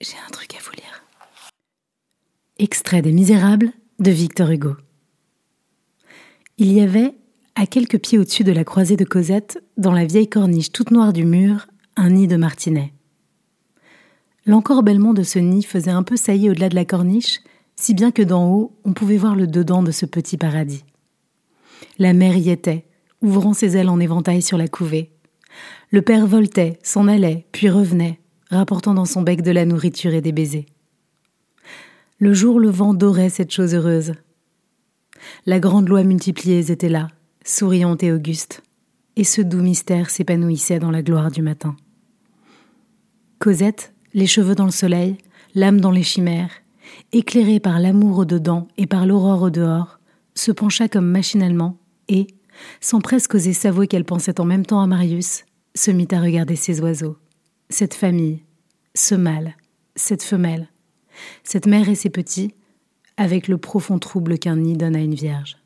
J'ai un truc à vous lire. Extrait des Misérables de Victor Hugo. Il y avait, à quelques pieds au-dessus de la croisée de Cosette, dans la vieille corniche toute noire du mur, un nid de martinet. L'encorbellement de ce nid faisait un peu saillie au-delà de la corniche, si bien que d'en haut, on pouvait voir le dedans de ce petit paradis. La mère y était, ouvrant ses ailes en éventail sur la couvée. Le père voltait, s'en allait, puis revenait, rapportant dans son bec de la nourriture et des baisers. Le jour le vent dorait cette chose heureuse. La grande loi multipliée était là, souriante et auguste, et ce doux mystère s'épanouissait dans la gloire du matin. Cosette, les cheveux dans le soleil, l'âme dans les chimères, éclairée par l'amour au dedans et par l'aurore au dehors, se pencha comme machinalement et, sans presque oser s'avouer qu'elle pensait en même temps à Marius, se mit à regarder ses oiseaux cette famille, ce mâle, cette femelle, cette mère et ses petits, avec le profond trouble qu'un nid donne à une vierge.